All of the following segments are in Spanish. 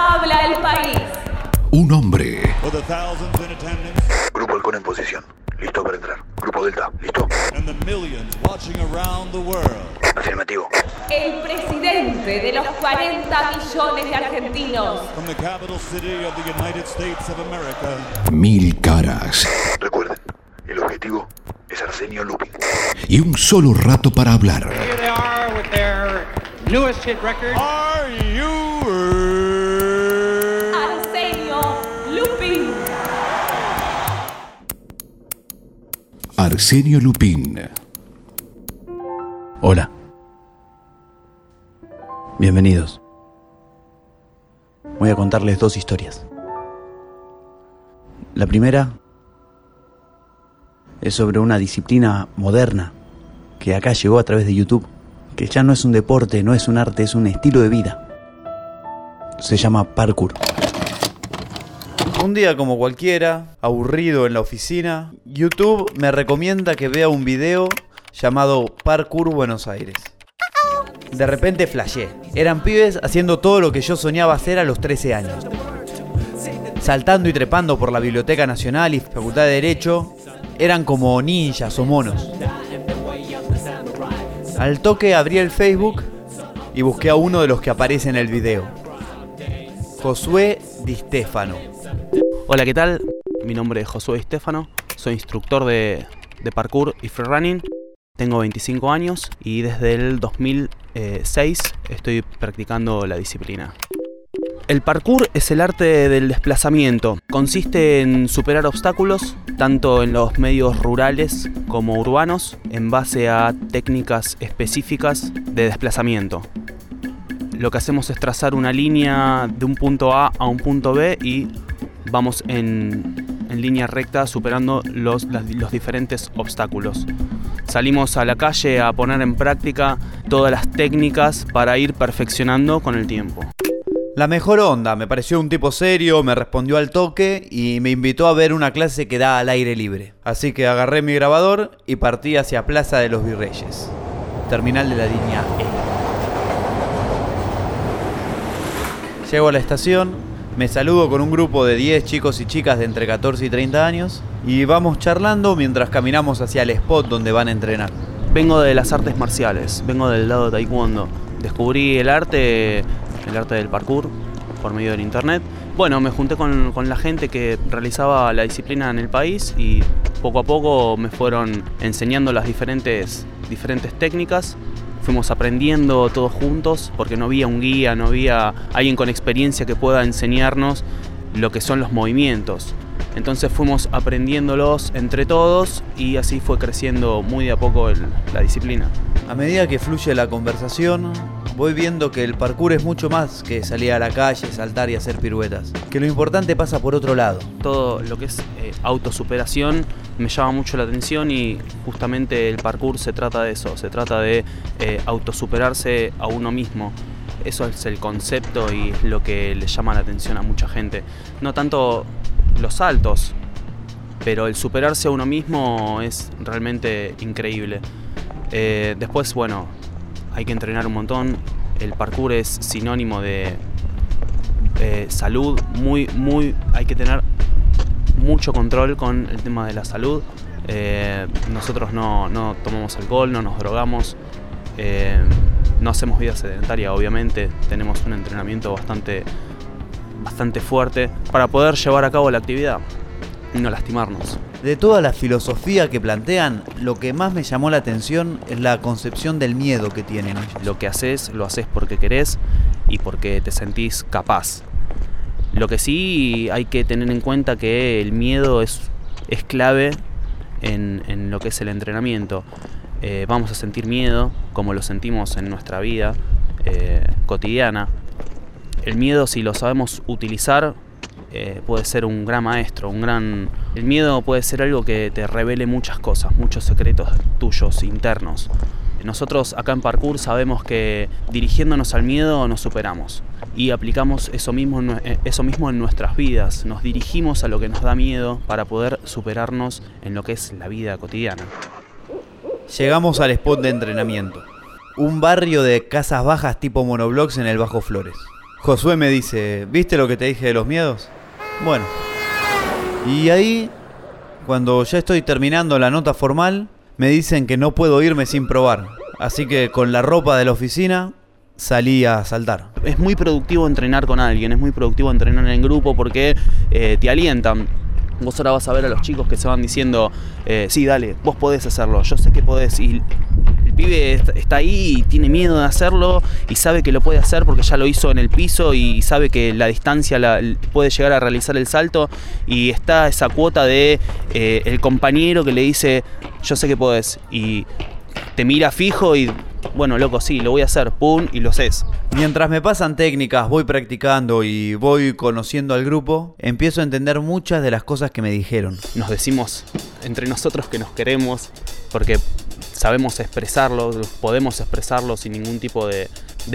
habla el país. Un hombre. Grupo Halcón en posición. Listo para entrar. Grupo Delta. ¿Listo? and the millions watching around the world. Afirmativo. El presidente de los 40 millones de argentinos. From the capital city of the United States of America, Mil caras. Recuerden, el objetivo es Arsenio Lupin. Y un solo rato para hablar. Here they are with their newest hit record. Are you Arsenio Lupín. Hola. Bienvenidos. Voy a contarles dos historias. La primera es sobre una disciplina moderna que acá llegó a través de YouTube, que ya no es un deporte, no es un arte, es un estilo de vida. Se llama parkour. Un día como cualquiera, aburrido en la oficina, YouTube me recomienda que vea un video llamado Parkour Buenos Aires. De repente flashé. Eran pibes haciendo todo lo que yo soñaba hacer a los 13 años. Saltando y trepando por la Biblioteca Nacional y Facultad de Derecho, eran como ninjas o monos. Al toque abrí el Facebook y busqué a uno de los que aparece en el video. Josué Di Stefano. Hola, ¿qué tal? Mi nombre es Josué Estefano, soy instructor de, de parkour y freerunning. Tengo 25 años y desde el 2006 estoy practicando la disciplina. El parkour es el arte del desplazamiento. Consiste en superar obstáculos, tanto en los medios rurales como urbanos, en base a técnicas específicas de desplazamiento. Lo que hacemos es trazar una línea de un punto A a un punto B y vamos en, en línea recta superando los, los diferentes obstáculos. Salimos a la calle a poner en práctica todas las técnicas para ir perfeccionando con el tiempo. La mejor onda, me pareció un tipo serio, me respondió al toque y me invitó a ver una clase que da al aire libre. Así que agarré mi grabador y partí hacia Plaza de los Virreyes, terminal de la línea E. Llego a la estación, me saludo con un grupo de 10 chicos y chicas de entre 14 y 30 años y vamos charlando mientras caminamos hacia el spot donde van a entrenar. Vengo de las artes marciales, vengo del lado de taekwondo. Descubrí el arte, el arte del parkour por medio del internet. Bueno, me junté con, con la gente que realizaba la disciplina en el país y poco a poco me fueron enseñando las diferentes, diferentes técnicas. Fuimos aprendiendo todos juntos porque no había un guía, no había alguien con experiencia que pueda enseñarnos lo que son los movimientos. Entonces fuimos aprendiéndolos entre todos y así fue creciendo muy de a poco la disciplina. A medida que fluye la conversación, voy viendo que el parkour es mucho más que salir a la calle, saltar y hacer piruetas. Que lo importante pasa por otro lado. Todo lo que es eh, autosuperación me llama mucho la atención y justamente el parkour se trata de eso, se trata de eh, autosuperarse a uno mismo. Eso es el concepto y es lo que le llama la atención a mucha gente. No tanto los saltos, pero el superarse a uno mismo es realmente increíble. Eh, después, bueno, hay que entrenar un montón. El parkour es sinónimo de eh, salud, muy, muy, hay que tener mucho control con el tema de la salud. Eh, nosotros no, no tomamos alcohol, no nos drogamos, eh, no hacemos vida sedentaria, obviamente. Tenemos un entrenamiento bastante, bastante fuerte para poder llevar a cabo la actividad y no lastimarnos. De toda la filosofía que plantean, lo que más me llamó la atención es la concepción del miedo que tienen. Lo que haces, lo haces porque querés y porque te sentís capaz. Lo que sí hay que tener en cuenta que el miedo es, es clave en, en lo que es el entrenamiento. Eh, vamos a sentir miedo, como lo sentimos en nuestra vida eh, cotidiana. El miedo, si lo sabemos utilizar, eh, puede ser un gran maestro, un gran... El miedo puede ser algo que te revele muchas cosas, muchos secretos tuyos internos. Nosotros acá en Parkour sabemos que dirigiéndonos al miedo nos superamos y aplicamos eso mismo, eh, eso mismo en nuestras vidas. Nos dirigimos a lo que nos da miedo para poder superarnos en lo que es la vida cotidiana. Llegamos al spot de entrenamiento. Un barrio de casas bajas tipo monoblocks en el Bajo Flores. Josué me dice, ¿viste lo que te dije de los miedos? Bueno. Y ahí, cuando ya estoy terminando la nota formal, me dicen que no puedo irme sin probar. Así que con la ropa de la oficina salí a saltar. Es muy productivo entrenar con alguien, es muy productivo entrenar en grupo porque eh, te alientan. Vos ahora vas a ver a los chicos que se van diciendo, eh, sí, dale, vos podés hacerlo, yo sé que podés. Y pibe est- está ahí y tiene miedo de hacerlo y sabe que lo puede hacer porque ya lo hizo en el piso y sabe que la distancia la, puede llegar a realizar el salto y está esa cuota de eh, el compañero que le dice, yo sé que podés. Y te mira fijo y, bueno, loco, sí, lo voy a hacer, pum, y lo haces. Mientras me pasan técnicas, voy practicando y voy conociendo al grupo, empiezo a entender muchas de las cosas que me dijeron. Nos decimos entre nosotros que nos queremos porque sabemos expresarlo, podemos expresarlo sin ningún tipo de,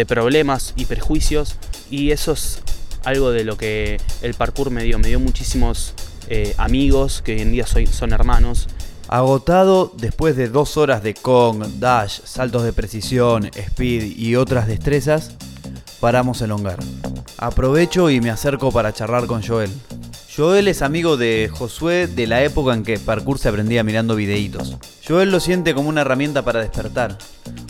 problemas y prejuicios. Y eso es algo de lo que el parkour me dio. Me dio muchísimos eh, amigos que hoy en día son hermanos. Agotado después de dos horas de Kong, Dash, saltos de precisión, speed y otras destrezas, paramos el hongar. Aprovecho y me acerco para charlar con Joel. Joel es amigo de Josué de la época en que parkour se aprendía mirando videitos. Joel lo siente como una herramienta para despertar,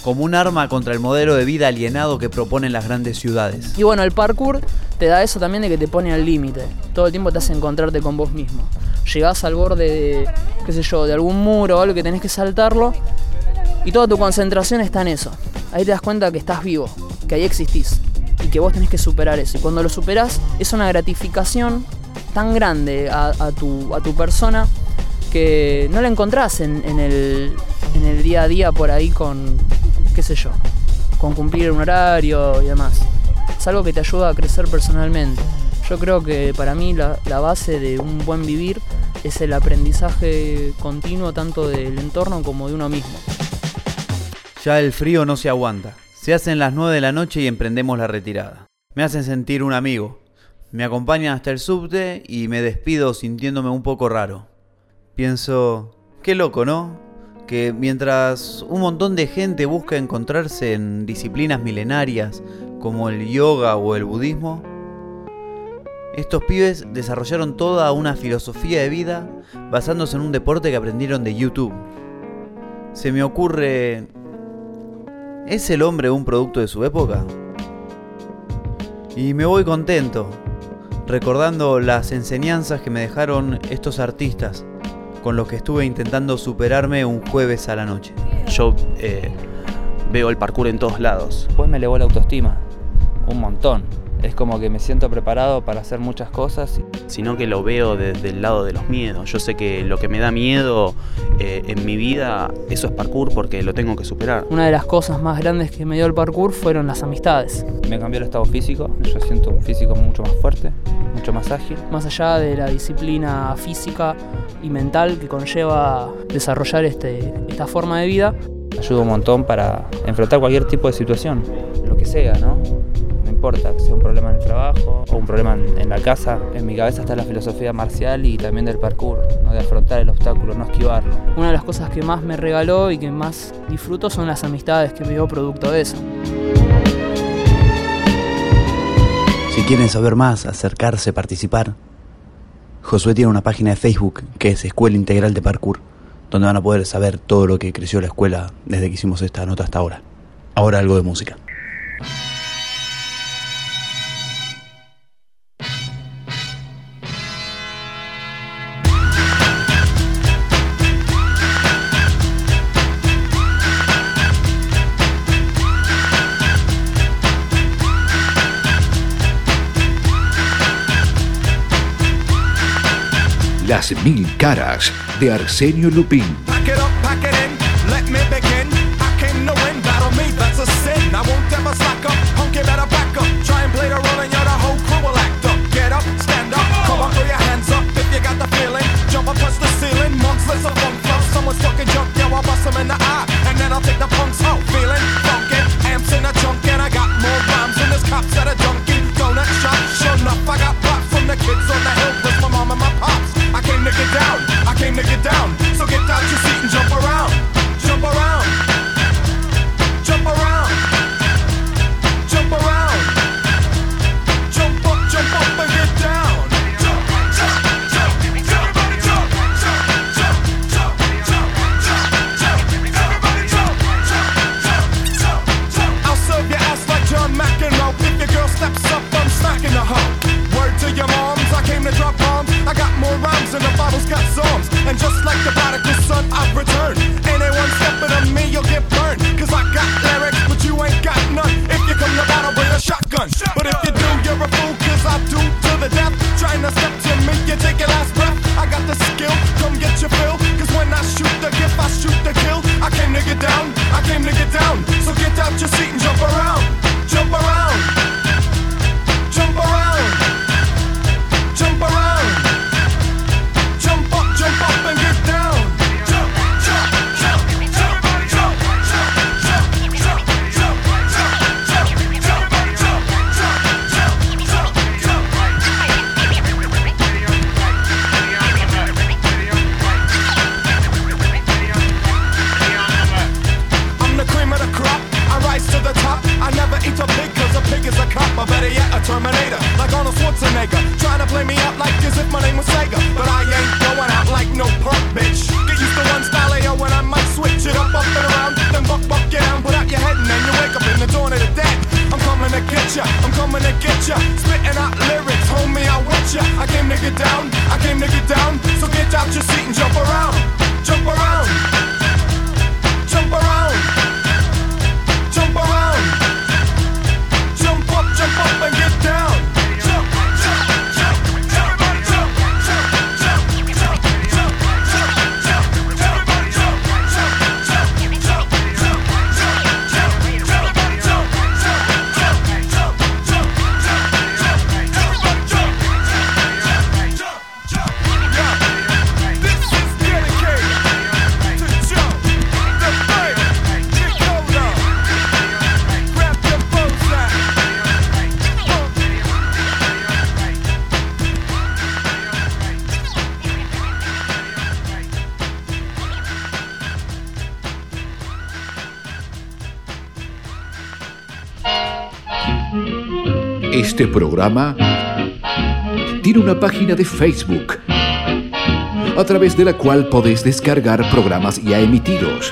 como un arma contra el modelo de vida alienado que proponen las grandes ciudades. Y bueno, el parkour te da eso también de que te pone al límite. Todo el tiempo te hace encontrarte con vos mismo. Llegás al borde de, qué sé yo, de algún muro o algo que tenés que saltarlo y toda tu concentración está en eso. Ahí te das cuenta que estás vivo, que ahí existís y que vos tenés que superar eso. Y cuando lo superás es una gratificación tan grande a, tu, a tu persona que no la encontrás en, en el, en el día a día por ahí con, qué sé yo, con cumplir un horario y demás. Es algo que te ayuda a crecer personalmente. Yo creo que para mí la, la base de un buen vivir es el aprendizaje continuo tanto del entorno como de uno mismo. Ya el frío no se aguanta. Se hacen las 9 de la noche y emprendemos la retirada. Me hacen sentir un amigo. Me acompañan hasta el subte y me despido sintiéndome un poco raro. Pienso, qué loco, ¿no? Que mientras un montón de gente busca encontrarse en disciplinas milenarias como el yoga o el budismo, estos pibes desarrollaron toda una filosofía de vida basándose en un deporte que aprendieron de YouTube. Se me ocurre, ¿Es el hombre un producto de su época? Y me voy contento, recordando las enseñanzas que me dejaron estos artistas, con los que estuve intentando superarme un jueves a la noche. Yo eh, veo el parkour en todos lados. Después me elevó la autoestima, un montón. Es como que me siento preparado para hacer muchas cosas. Sino que lo veo desde el lado de los miedos. Yo sé que lo que me da miedo eh, en mi vida, eso es parkour porque lo tengo que superar. Una de las cosas más grandes que me dio el parkour fueron las amistades. Me cambió el estado físico, yo siento un físico mucho más fuerte, mucho más ágil. Más allá de la disciplina física y mental que conlleva desarrollar este, esta forma de vida, Ayuda un montón para enfrentar cualquier tipo de situación, lo que sea, ¿no? No importa, que sea un problema en el trabajo o un problema en, en la casa. En mi cabeza está la filosofía marcial y también del parkour, ¿no? de afrontar el obstáculo, no esquivarlo. una de las cosas que más me regaló y que más disfruto son las amistades que me dio producto de eso. Si quieren saber más, acercarse, participar, Josué tiene una página de Facebook que es Escuela Integral de Parkour, donde van a poder saber todo lo que creció la escuela desde que hicimos esta nota hasta ahora. Ahora algo de música. Las mil caras de Arsenio Lupín. down. So get out, your seat. Down, I came to get down. So get out your seat Este programa tiene una página de Facebook a través de la cual podés descargar programas ya emitidos,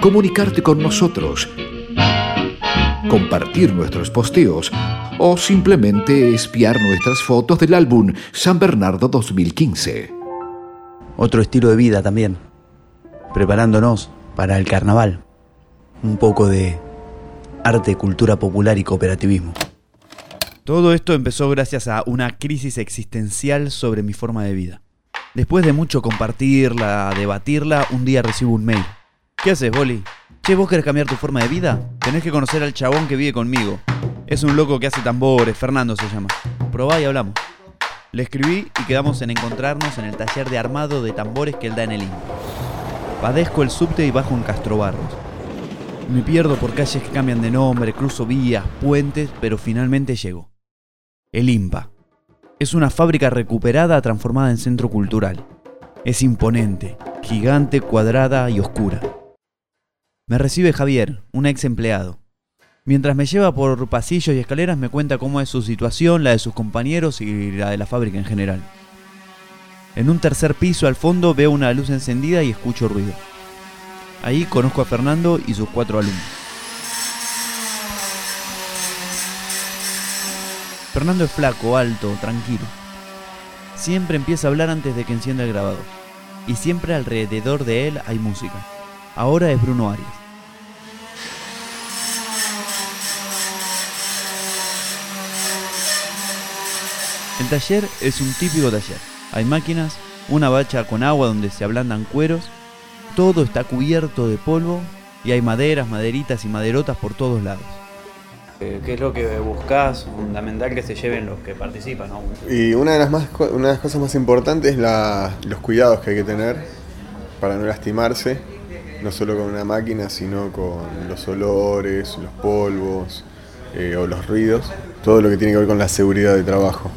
comunicarte con nosotros, compartir nuestros posteos o simplemente espiar nuestras fotos del álbum San Bernardo 2015. Otro estilo de vida también. Preparándonos para el carnaval. Un poco de arte, cultura popular y cooperativismo. Todo esto empezó gracias a una crisis existencial sobre mi forma de vida. Después de mucho compartirla, debatirla, un día recibo un mail. ¿Qué haces, Boli? Che, ¿vos querés cambiar tu forma de vida? Tenés que conocer al chabón que vive conmigo. Es un loco que hace tambores, Fernando se llama. Probá y hablamos. Le escribí y quedamos en encontrarnos en el taller de armado de tambores que él da en el INPA. Padezco el subte y bajo en Castrobarros. Me pierdo por calles que cambian de nombre, cruzo vías, puentes, pero finalmente llego. El IMPA. Es una fábrica recuperada transformada en centro cultural. Es imponente, gigante, cuadrada y oscura. Me recibe Javier, un ex empleado. Mientras me lleva por pasillos y escaleras me cuenta cómo es su situación, la de sus compañeros y la de la fábrica en general. En un tercer piso al fondo veo una luz encendida y escucho ruido. Ahí conozco a Fernando y sus cuatro alumnos. Fernando es flaco, alto, tranquilo. Siempre empieza a hablar antes de que encienda el grabador. Y siempre alrededor de él hay música. Ahora es Bruno Arias. El taller es un típico taller. Hay máquinas, una bacha con agua donde se ablandan cueros, todo está cubierto de polvo y hay maderas, maderitas y maderotas por todos lados. Eh, ¿Qué es lo que buscas? Fundamental que se lleven los que participan, ¿no? Y una de las, más, una de las cosas más importantes es la- los cuidados que hay que tener para no lastimarse, no solo con una máquina, sino con los olores, los polvos eh, o los ruidos, todo lo que tiene que ver con la seguridad de trabajo.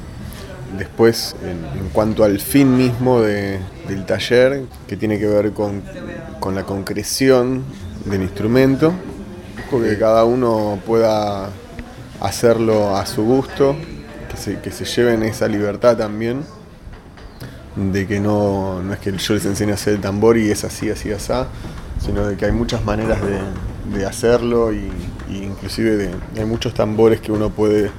Después, en, en cuanto al fin mismo de- del taller, que tiene que ver con, con la concreción del instrumento, que cada uno pueda hacerlo a su gusto, que se, que se lleven esa libertad también, de que no, no es que yo les enseñe a hacer el tambor y es así, así, así, sino de que hay muchas maneras de, de hacerlo y, y inclusive de, hay muchos tambores que uno puede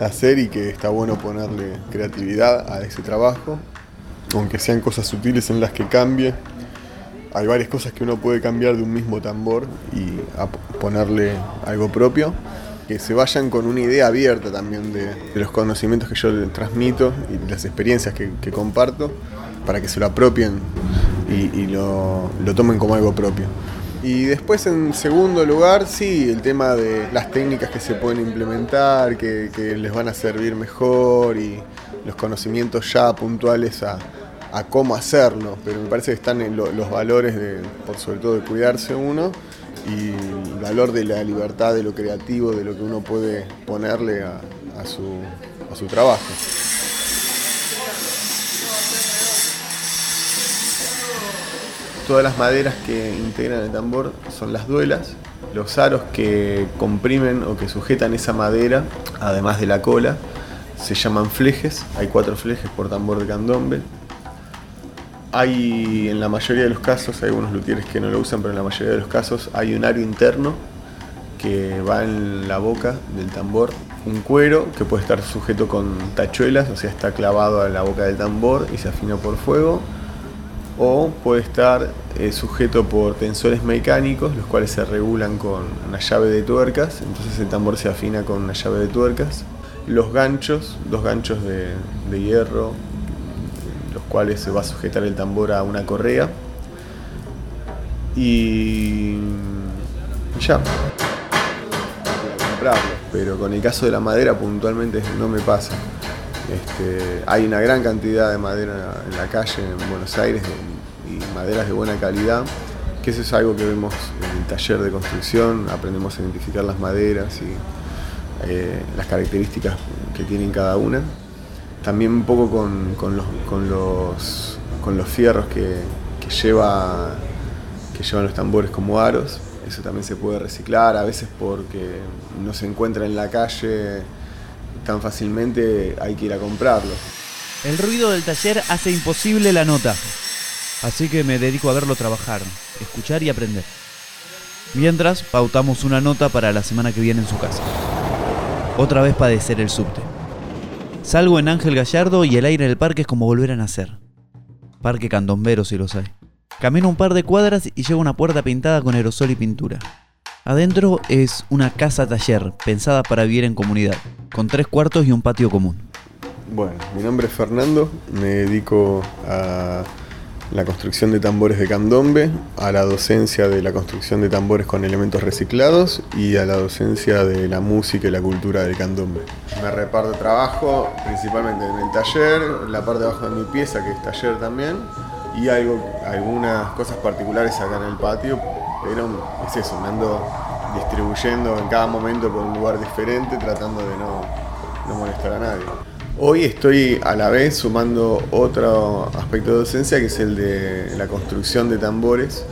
hacer y que está bueno ponerle creatividad a ese trabajo, aunque sean cosas sutiles en las que cambie. Hay varias cosas que uno puede cambiar de un mismo tambor y ponerle algo propio. Que se vayan con una idea abierta también de, los conocimientos que yo les transmito y las experiencias que, comparto para que se lo apropien y, lo, tomen como algo propio. Y después en segundo lugar, sí, el tema de las técnicas que se pueden implementar, que les van a servir mejor y los conocimientos ya puntuales a, a cómo hacerlo. Pero me parece que están en lo- los valores, de, sobre todo de cuidarse uno y el valor de la libertad, de lo creativo, de lo que uno puede ponerle a, a su, a su trabajo. Todas las maderas que integran el tambor son las duelas, los aros que comprimen o que sujetan esa madera, además de la cola, se llaman flejes, hay cuatro flejes por tambor de candombe. Hay, en la mayoría de los casos, hay algunos luthieres que no lo usan, pero en la mayoría de los casos hay un aro interno que va en la boca del tambor. Un cuero que puede estar sujeto con tachuelas, o sea, está clavado a la boca del tambor y se afina por fuego, o puede estar eh, sujeto por tensores mecánicos, los cuales se regulan con una llave de tuercas, entonces el tambor se afina con una llave de tuercas. Los ganchos, dos ganchos de, de hierro, cuales se va a sujetar el tambor a una correa. Y ya. Comprarlo. Pero con el caso de la madera puntualmente no me pasa. Este, hay una gran cantidad de madera en la calle en Buenos Aires y maderas de buena calidad, que eso es algo que vemos en el taller de construcción, aprendemos a identificar las maderas y eh, las características que tienen cada una. También un poco con, los, fierros que, que llevan los tambores como aros. Eso también se puede reciclar, a veces porque no se encuentra en la calle tan fácilmente hay que ir a comprarlo. El ruido del taller hace imposible la nota. Así que me dedico a verlo trabajar, escuchar y aprender. Mientras, pautamos una nota para la semana que viene en su casa. Otra vez padecer el subte. Salgo en Ángel Gallardo y el aire del parque es como volver a nacer. Parque candombero si los hay. Camino un par de cuadras y llego a una puerta pintada con aerosol y pintura. Adentro es una casa taller pensada para vivir en comunidad, con tres cuartos y un patio común. Bueno, mi nombre es Fernando, me dedico a la construcción de tambores de candombe, a la docencia de la construcción de tambores con elementos reciclados y a la docencia de la música y la cultura del candombe. Me reparto trabajo principalmente en el taller, en la parte de abajo de mi pieza que es taller también y algo, algunas cosas particulares acá en el patio, pero es eso, me ando distribuyendo en cada momento por un lugar diferente tratando de no, no molestar a nadie. Hoy estoy a la vez sumando otro aspecto de docencia que es el de la construcción de tambores,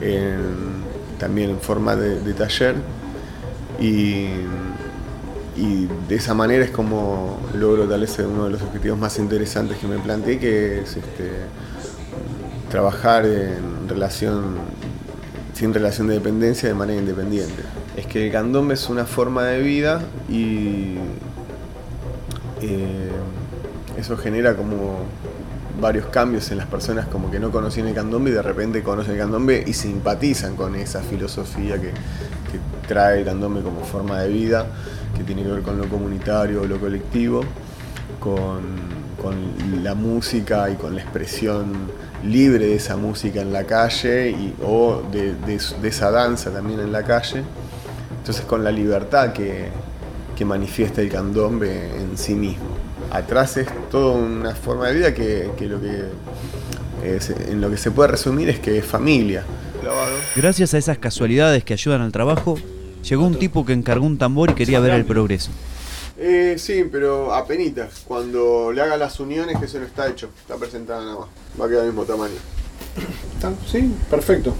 en- también en forma de, taller. Y, y de esa manera es como logro tal vez uno de los objetivos más interesantes que me planteé, que es este, trabajar en relación, sin relación de dependencia, de manera independiente. Es que el candombe es una forma de vida y eh, eso genera como varios cambios en las personas como que no conocían el candombe y de repente conocen el candombe y simpatizan con esa filosofía que, que trae el candombe como forma de vida, que tiene que ver con lo comunitario, lo colectivo, con, con la música y con la expresión libre de esa música en la calle y, o de, de- de esa danza también en la calle. Entonces con la libertad que, que manifiesta el candombe en sí mismo. Atrás es toda una forma de vida que, que lo que es- en lo que se puede resumir es que es familia. Gracias a esas casualidades que ayudan al trabajo, llegó un tipo que encargó un tambor y quería ver el progreso. Eh, sí, pero apenitas. Cuando le haga las uniones, que eso no está hecho. Está presentada nada más. Va a quedar del mismo tamaño. ¿Está? Sí, perfecto.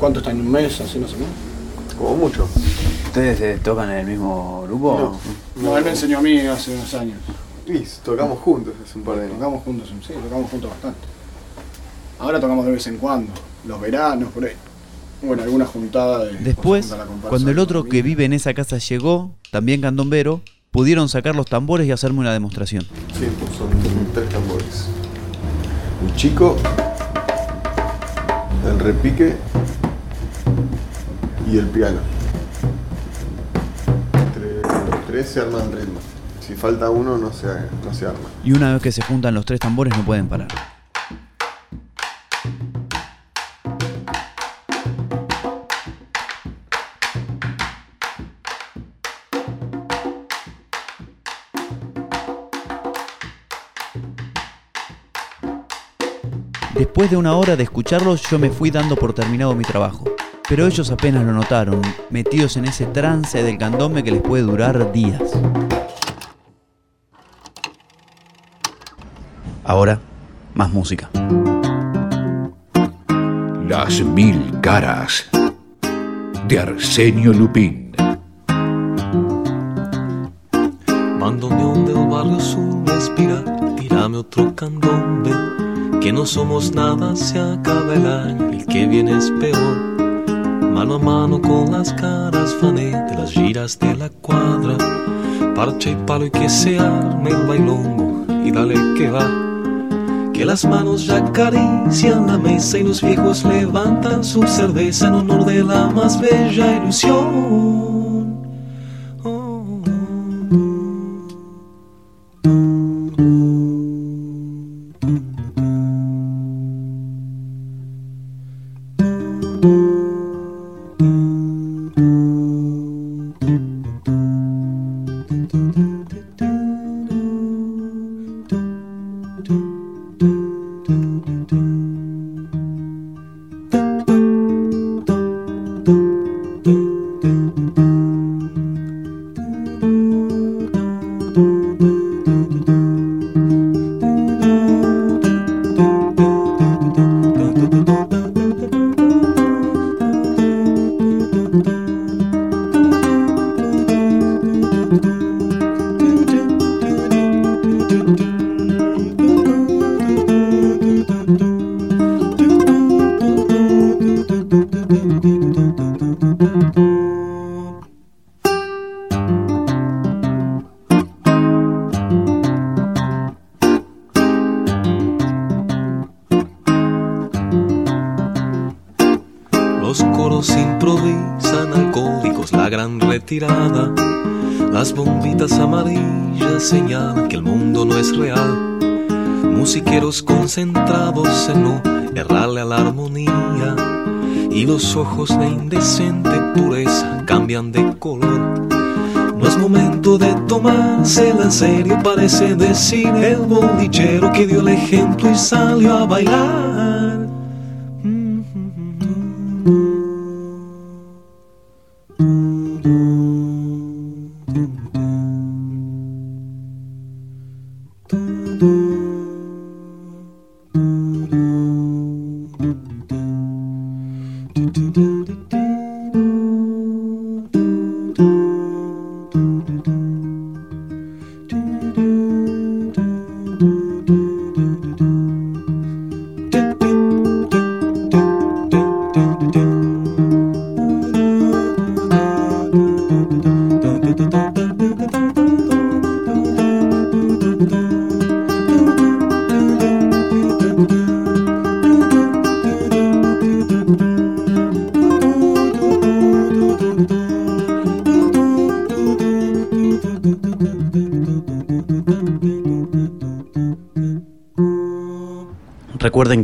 ¿Cuánto está en un mes? Así no sé, ¿no? Como mucho. ¿Ustedes eh, tocan en el mismo grupo? No, él me enseñó a mí hace unos años. Sí, tocamos juntos hace un par de años. Tocamos juntos, sí, tocamos juntos bastante. Ahora tocamos de vez en cuando, los veranos, por ahí. Bueno, alguna juntada de... Después, cuando el otro que vive en esa casa llegó, también candombero, pudieron sacar los tambores y hacerme una demostración. Sí, pues son tres tambores. El chico, el repique y el piano. Tres se arma el ritmo. Si falta uno, no se, no se arma. Y una vez que se juntan los tres tambores no pueden parar. Después de una hora de escucharlos, yo me fui dando por terminado mi trabajo. Pero ellos apenas lo notaron, metidos en ese trance del candombe que les puede durar días. Ahora, más música. Las mil caras de Arsenio Lupín. Bandoneón del barrio sur, respira, tírame otro candombe. Que no somos nada, se acaba el año, el que viene es peor. Mano a mano con las caras fané de las giras de la cuadra. Parche y palo y que se arme el bailongo y dale que va. Que las manos ya acarician la mesa y los viejos levantan su cerveza en honor de la más bella ilusión. Musiqueros concentrados en no errarle a la armonía. Y los ojos de indecente pureza cambian de color. No es momento de tomársela en serio, parece decir el bolichero que dio el ejemplo y salió a bailar.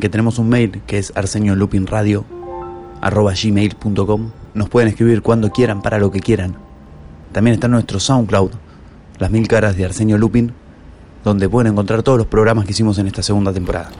Que tenemos un mail que es arseñolupinradio.gmail.com Nos pueden escribir cuando quieran, para lo que quieran. También está nuestro SoundCloud, Las Mil Caras de Arsenio Lupin, donde pueden encontrar todos los programas que hicimos en esta segunda temporada.